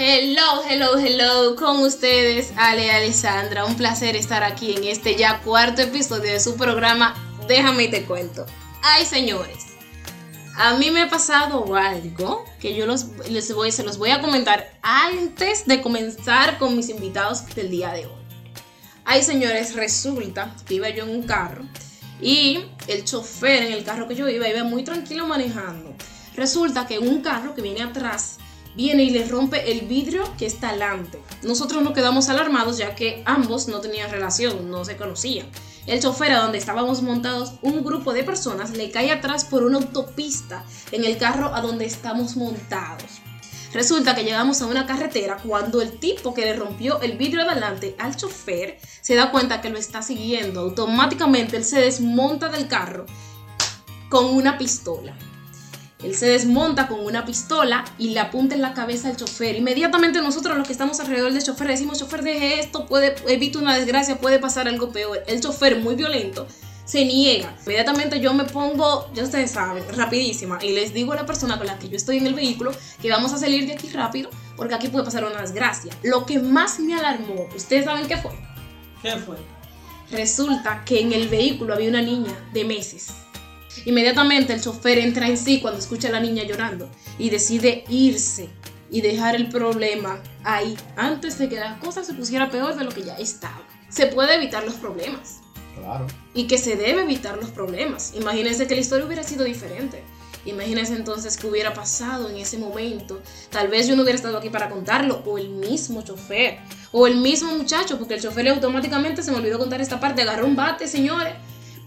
Hello, hello, hello, con ustedes Ale Alessandra. Un placer estar aquí en este ya cuarto episodio de su programa Déjame y te cuento. Ay, señores, a mí me ha pasado algo que yo los, les voy, se los voy a comentar antes de comenzar con mis invitados del día de hoy. Ay, señores, resulta que iba yo en un carro y el chofer en el carro que yo iba iba muy tranquilo manejando. Resulta que un carro que viene atrás viene y le rompe el vidrio que está delante. Nosotros nos quedamos alarmados ya que ambos no tenían relación, no se conocían. El chofer a donde estábamos montados, un grupo de personas le cae atrás por una autopista en el carro a donde estamos montados. Resulta que llegamos a una carretera cuando el tipo que le rompió el vidrio de adelante al chofer se da cuenta que lo está siguiendo. Automáticamente él se desmonta del carro con una pistola. Él se desmonta con una pistola y le apunta en la cabeza al chofer. Inmediatamente nosotros los que estamos alrededor del chofer decimos, chofer, deje esto, puede, evita una desgracia, puede pasar algo peor. El chofer, muy violento, se niega. Inmediatamente yo me pongo, ya ustedes saben, rapidísima y les digo a la persona con la que yo estoy en el vehículo que vamos a salir de aquí rápido porque aquí puede pasar una desgracia. Lo que más me alarmó, ¿ustedes saben qué fue? ¿Qué fue? Resulta que en el vehículo había una niña de meses. Inmediatamente el chofer entra en sí cuando escucha a la niña llorando y decide irse y dejar el problema ahí antes de que la cosa se pusiera peor de lo que ya estaba. Se puede evitar los problemas. Claro. Y que se debe evitar los problemas. Imagínense que la historia hubiera sido diferente. Imagínense entonces qué hubiera pasado en ese momento. Tal vez yo no hubiera estado aquí para contarlo, o el mismo chofer, o el mismo muchacho, porque el chofer automáticamente se me olvidó contar esta parte, agarró un bate, señores,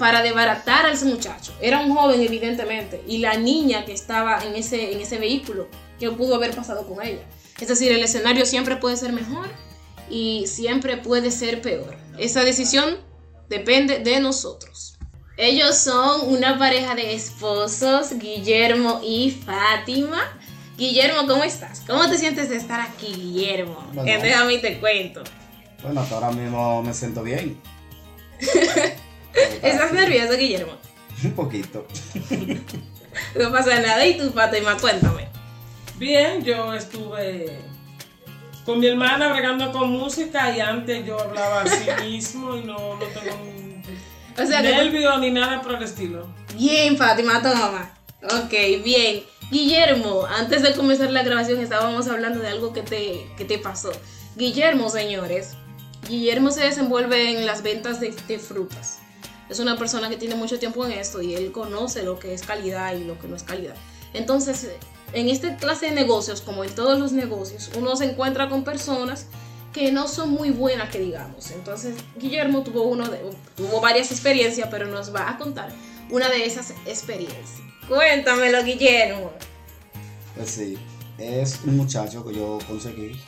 para desbaratar a ese muchacho. Era un joven, evidentemente, y la niña que estaba en ese, en ese vehículo, que pudo haber pasado con ella. Es decir, el escenario siempre puede ser mejor y siempre puede ser peor. Esa decisión depende de nosotros. Ellos son una pareja de esposos, Guillermo y Fátima. Guillermo, ¿cómo estás? ¿Cómo te sientes de estar aquí, Guillermo? Bueno. Déjame y te cuento. Bueno, hasta ahora mismo me siento bien. ¿Estás nervioso, Guillermo? Un poquito. No pasa nada. ¿Y tú, Fátima? Cuéntame. Bien, yo estuve con mi hermana bregando con música y antes yo hablaba así mismo y no, no tengo un O sea que... nervio ni nada por el estilo. Bien, Fátima, toma. Ok, bien. Guillermo, antes de comenzar la grabación estábamos hablando de algo que te, que te pasó. Guillermo, señores, Guillermo se desenvuelve en las ventas de, de frutas. Es una persona que tiene mucho tiempo en esto y él conoce lo que es calidad y lo que no es calidad. Entonces, en esta clase de negocios, como en todos los negocios, uno se encuentra con personas que no son muy buenas, que digamos. Entonces, Guillermo tuvo, uno tuvo varias experiencias, pero nos va a contar una de esas experiencias. Cuéntamelo, Guillermo. Pues sí, es un muchacho que yo conseguí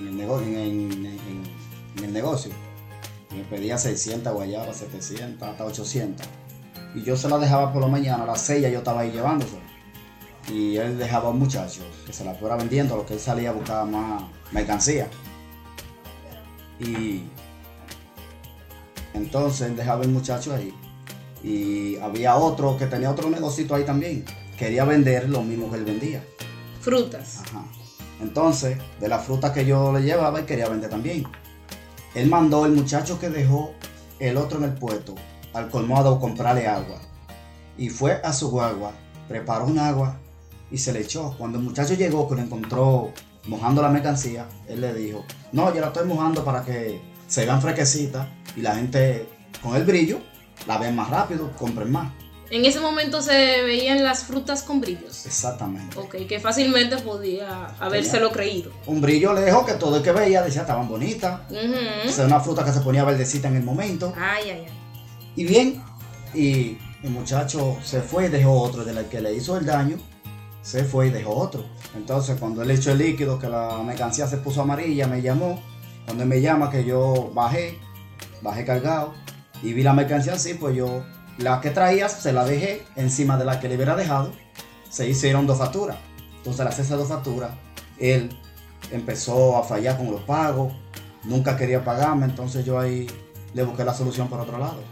en el negocio. Me pedía 600 guayabas, 700, hasta 800. Y yo se la dejaba por la mañana, a las 6 ya yo estaba ahí llevándose. Y él dejaba a un muchacho que se la fuera vendiendo, lo que él salía a buscar más mercancía. Y entonces él dejaba el muchacho ahí. Y había otro que tenía otro negocito ahí también. Quería vender lo mismo que él vendía. Frutas. Ajá. Entonces, de la fruta que yo le llevaba, él quería vender también. Él mandó el muchacho que dejó el otro en el puesto al colmado comprarle agua. Y fue a su guagua, preparó un agua y se le echó. Cuando el muchacho llegó, que lo encontró mojando la mercancía, él le dijo, no, yo la estoy mojando para que se vean fresquecitas y la gente con el brillo la ven más rápido, compren más. En ese momento se veían las frutas con brillos. Exactamente. Ok, que fácilmente podía habérselo creído. Un brillo lejos que todo el que veía decía estaban bonitas. Ujú. Esa es una fruta que se ponía verdecita en el momento. Ay, ay, ay. Y bien, y el muchacho se fue y dejó otro. Del que le hizo el daño, se fue y dejó otro. Entonces, cuando él echó el líquido, que la mercancía se puso amarilla, me llamó. Cuando él me llama, que yo bajé, bajé cargado y vi la mercancía así, pues yo la que traía se la dejé encima de la que le hubiera dejado. Se hicieron dos facturas. Entonces, al hacer esas dos facturas, él empezó a fallar con los pagos, nunca quería pagarme, entonces yo ahí le busqué la solución por otro lado.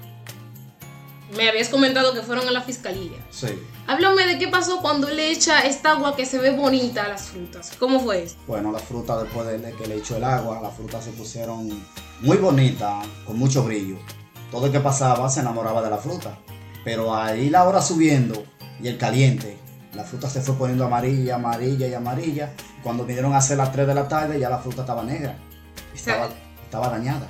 me habías comentado que fueron a la fiscalía. Sí. Háblame de qué pasó cuando le echa esta agua que se ve bonita a las frutas. ¿Cómo fue eso? Bueno, las frutas después de de que le echó el agua, las frutas se pusieron muy bonitas, con mucho brillo. Todo el que pasaba se enamoraba de la fruta. Pero ahí la hora subiendo y el caliente, la fruta se fue poniendo amarilla, amarilla y amarilla. Cuando vinieron a ser las 3 de la tarde ya la fruta estaba negra. Estaba, dañada.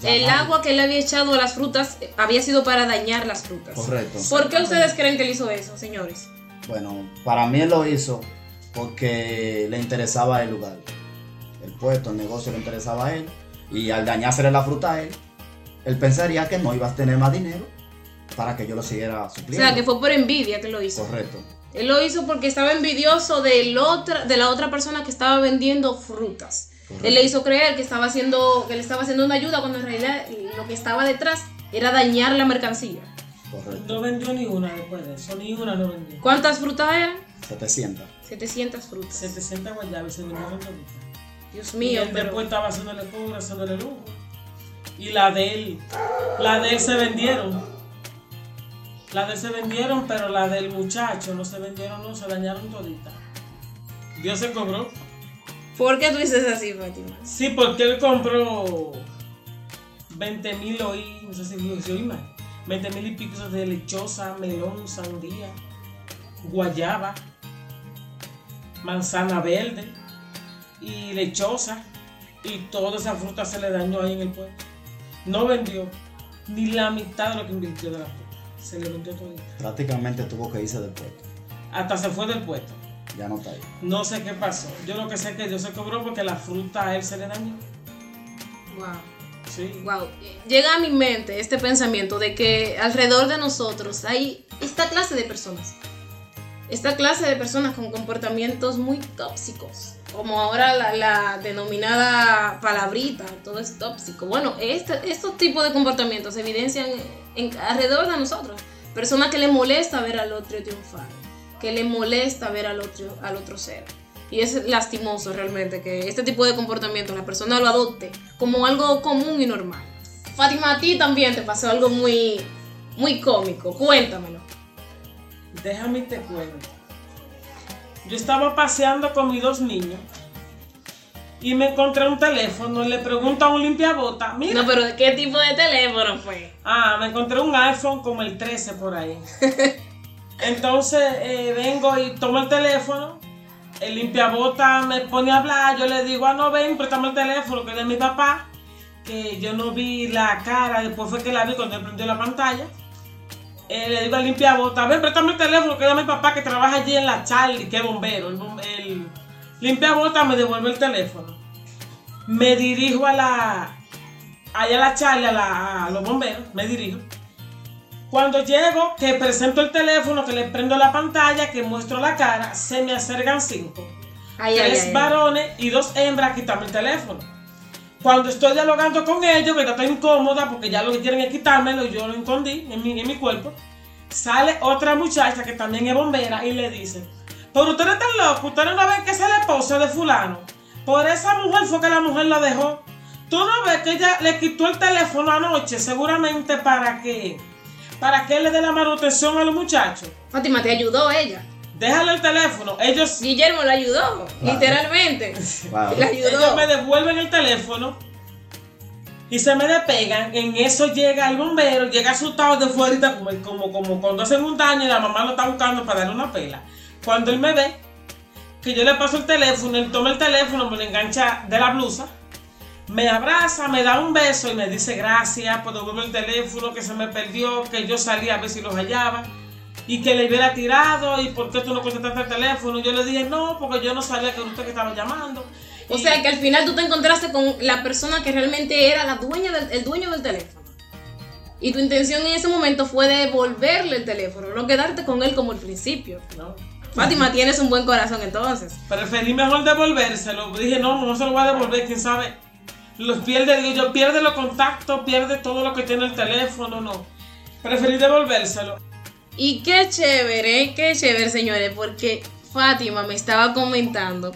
Ya El nadie- agua que le había echado a las frutas eh, había sido para dañar las frutas. Correcto. ¿Por qué ustedes creen que él hizo eso, señores? Bueno, para mí él lo hizo porque le interesaba el lugar. El puesto, el negocio le interesaba a él. Y al dañársele la fruta a él, él pensaría que no iba a tener más dinero para que yo lo siguiera O supliendo. sea, que fue por envidia que lo hizo. Correcto. Él lo hizo porque estaba envidioso otra, de la otra persona que estaba vendiendo frutas. Correcto. Él le hizo creer que estaba haciendo, que le estaba haciendo una ayuda cuando en realidad lo que estaba detrás era dañar la mercancía. Correcto. No vendió ni una después de eso, ni una no vendió. ¿Cuántas frutas eran? 700. 700 frutas. 700 guayabas y vendieron toditas. Dios Y mío, él pero después estaba haciéndole cobro, haciéndole lujo. Y la de él, la de él se vendieron. La de él se vendieron, pero la del muchacho no se vendieron, no, se dañaron toditas. Dios se cobró. ¿por qué tú dices así, Fátima? Sí, porque él compró 20 mil hoy, no sé si oí mal, 20 mil y pico de lechosa, melón, sandía, guayaba, manzana verde y lechosa. Y toda esa fruta se le dañó ahí en el pueblo. No vendió ni la mitad de lo que invirtió de la fruta. Se le vendió todo. Prácticamente tuvo que irse del puesto. Hasta se fue del puesto. Ya no está ahí. No sé qué pasó. Yo lo que sé es que Dios se cobró porque la fruta a él se le dañó. Wow. Sí. Wow. Llega a mi mente este pensamiento de que alrededor de nosotros hay esta clase de personas. Esta clase de personas con comportamientos muy tóxicos. Como ahora la, denominada palabrita, todo es tóxico. Bueno, este, estos tipos de comportamientos se evidencian en- alrededor de nosotros. Personas que le molesta ver al otro triunfar, que le molesta ver al otro, al otro ser. Y es lastimoso realmente que este tipo de comportamiento la persona lo adopte como algo común y normal. Fátima, a ti también te pasó algo muy, muy cómico. Cuéntamelo. Déjame te cuento. Yo estaba paseando con mis dos niños y me encontré un teléfono y le pregunto a un limpiabota, mira, No, pero ¿de qué tipo de teléfono fue? ah, me encontré un iPhone como el 13 por ahí. Entonces eh, vengo y tomo el teléfono, el limpiabota me pone a hablar, yo le digo, ah, no, ven, préstame el teléfono que es de mi papá, que yo no vi la cara, después fue que la vi cuando él prendió la pantalla. Eh, le digo al limpiabota, ven, préstame el teléfono que de mi papá que trabaja allí en la Charlie, que es bombero. El, el limpiabota me devuelve el teléfono. Me dirijo a la, allá a la Charlie, a, la- a los bomberos, me dirijo. Cuando llego, que presento el teléfono, que le prendo la pantalla, que muestro la cara, se me acercan cinco. Ay, ay, tres ay. varones y dos hembras a quitarme el teléfono. Cuando estoy dialogando con ellos, que yo estoy incómoda porque ya lo que quieren es quitármelo y yo lo escondí en mi, en mi cuerpo, sale otra muchacha que también es bombera y le dice, pero ustedes están locos, ustedes no ven que es la esposa de fulano. Por esa mujer fue que la mujer la dejó. Tú no ves que ella le quitó el teléfono anoche seguramente para que, para que le dé la manutención a los muchachos. Fátima, te ayudó ella. Déjale el teléfono. Ellos Guillermo la ayudó, Claro. literalmente. Claro. La Ellos me devuelven el teléfono y se me despegan. En eso llega el bombero, llega asustado de fuera, como, como, como cuando hacen un daño y la mamá lo está buscando para darle una pela. Cuando él me ve, que yo le paso el teléfono, él toma el teléfono, me lo engancha de la blusa, me abraza, me da un beso y me dice gracias por devolver el teléfono que se me perdió, que yo salí a ver si los hallaba. Y que le hubiera tirado, y por qué tú no contestaste el teléfono. Yo le dije, no, porque yo no sabía que era usted que estaba llamando. O Y- sea que al final tú te encontraste con la persona que realmente era la dueña del, el dueño del teléfono. Y tu intención en ese momento fue devolverle el teléfono, no quedarte con él como al principio. No. Fátima, tienes un buen corazón entonces. Preferí mejor devolvérselo. Dije, no, no se lo voy a devolver, quién sabe. Los pierde, digo yo, pierde los contactos, pierde todo lo que tiene el teléfono, no. Preferí devolvérselo. Y qué chévere, qué chévere, señores, porque Fátima me estaba comentando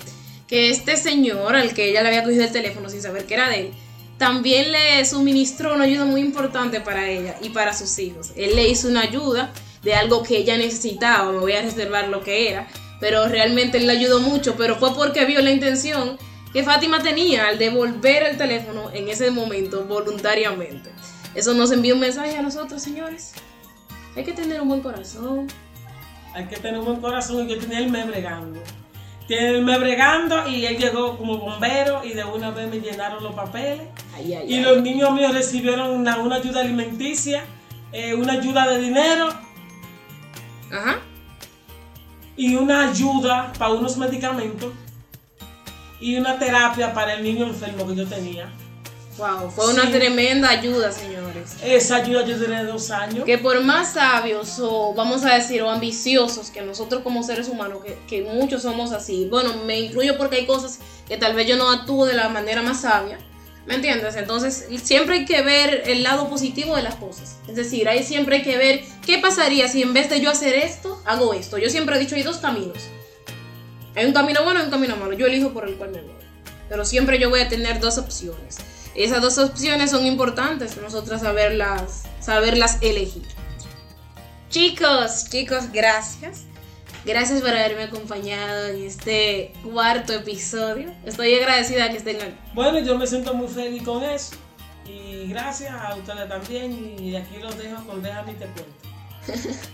que este señor al que ella le había cogido el teléfono sin saber que era de él, también le suministró una ayuda muy importante para ella y para sus hijos. Él le hizo una ayuda de algo que ella necesitaba, me voy a reservar lo que era, pero realmente él le ayudó mucho, pero fue porque vio la intención que Fátima tenía al devolver el teléfono en ese momento voluntariamente. Eso nos envía un mensaje a nosotros, señores. Hay que tener un buen corazón. Hay que tener un buen corazón y que tener el mes bregando. Tiene el mes bregando y él llegó como bombero y de una vez me llenaron los papeles. Ay, ay, Y ay. los niños míos recibieron una, una ayuda alimenticia, eh, una ayuda de dinero Ajá. y una ayuda para unos medicamentos y una terapia para el niño enfermo que yo tenía. Wow, fue una tremenda ayuda, señores. Esa ayuda yo duré dos años. Que por más sabios o vamos a decir o ambiciosos que nosotros como seres humanos, que, que muchos somos así, bueno, me incluyo porque hay cosas que tal vez yo no actúo de la manera más sabia, ¿me entiendes? Entonces siempre hay que ver el lado positivo de las cosas. Es decir, ahí siempre hay que ver qué pasaría si en vez de yo hacer esto, hago esto. Yo siempre he dicho, hay dos caminos. Hay un camino bueno y un camino malo. Yo elijo por el cual me voy. Pero siempre yo voy a tener dos opciones. Esas dos opciones son importantes, nosotras saberlas, saberlas elegir. Chicos, chicos, gracias. Gracias por haberme acompañado en este cuarto episodio. Estoy agradecida que estén aquí. Bueno, yo me siento muy feliz con eso. Y gracias a ustedes también. Y aquí los dejo con Déjame te cuento.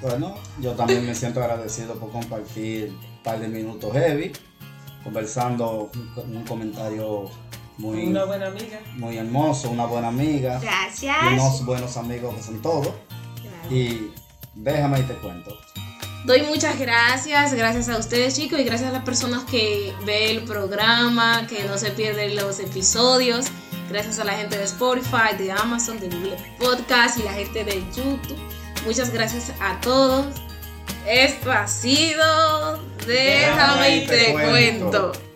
Bueno, yo también me siento agradecido por compartir un par de minutos heavy, conversando un, un comentario muy, Una buena amiga. muy hermoso, una buena amiga, y Gracias. unos buenos amigos que son todos. Y déjame y te cuento. Doy muchas gracias, gracias a ustedes chicos y gracias a las personas que ven el programa, que no se pierden los episodios. Gracias a la gente de Spotify, de Amazon, de Google Podcast y la gente de YouTube. Muchas gracias a todos. Esto ha sido Déjame y te cuento.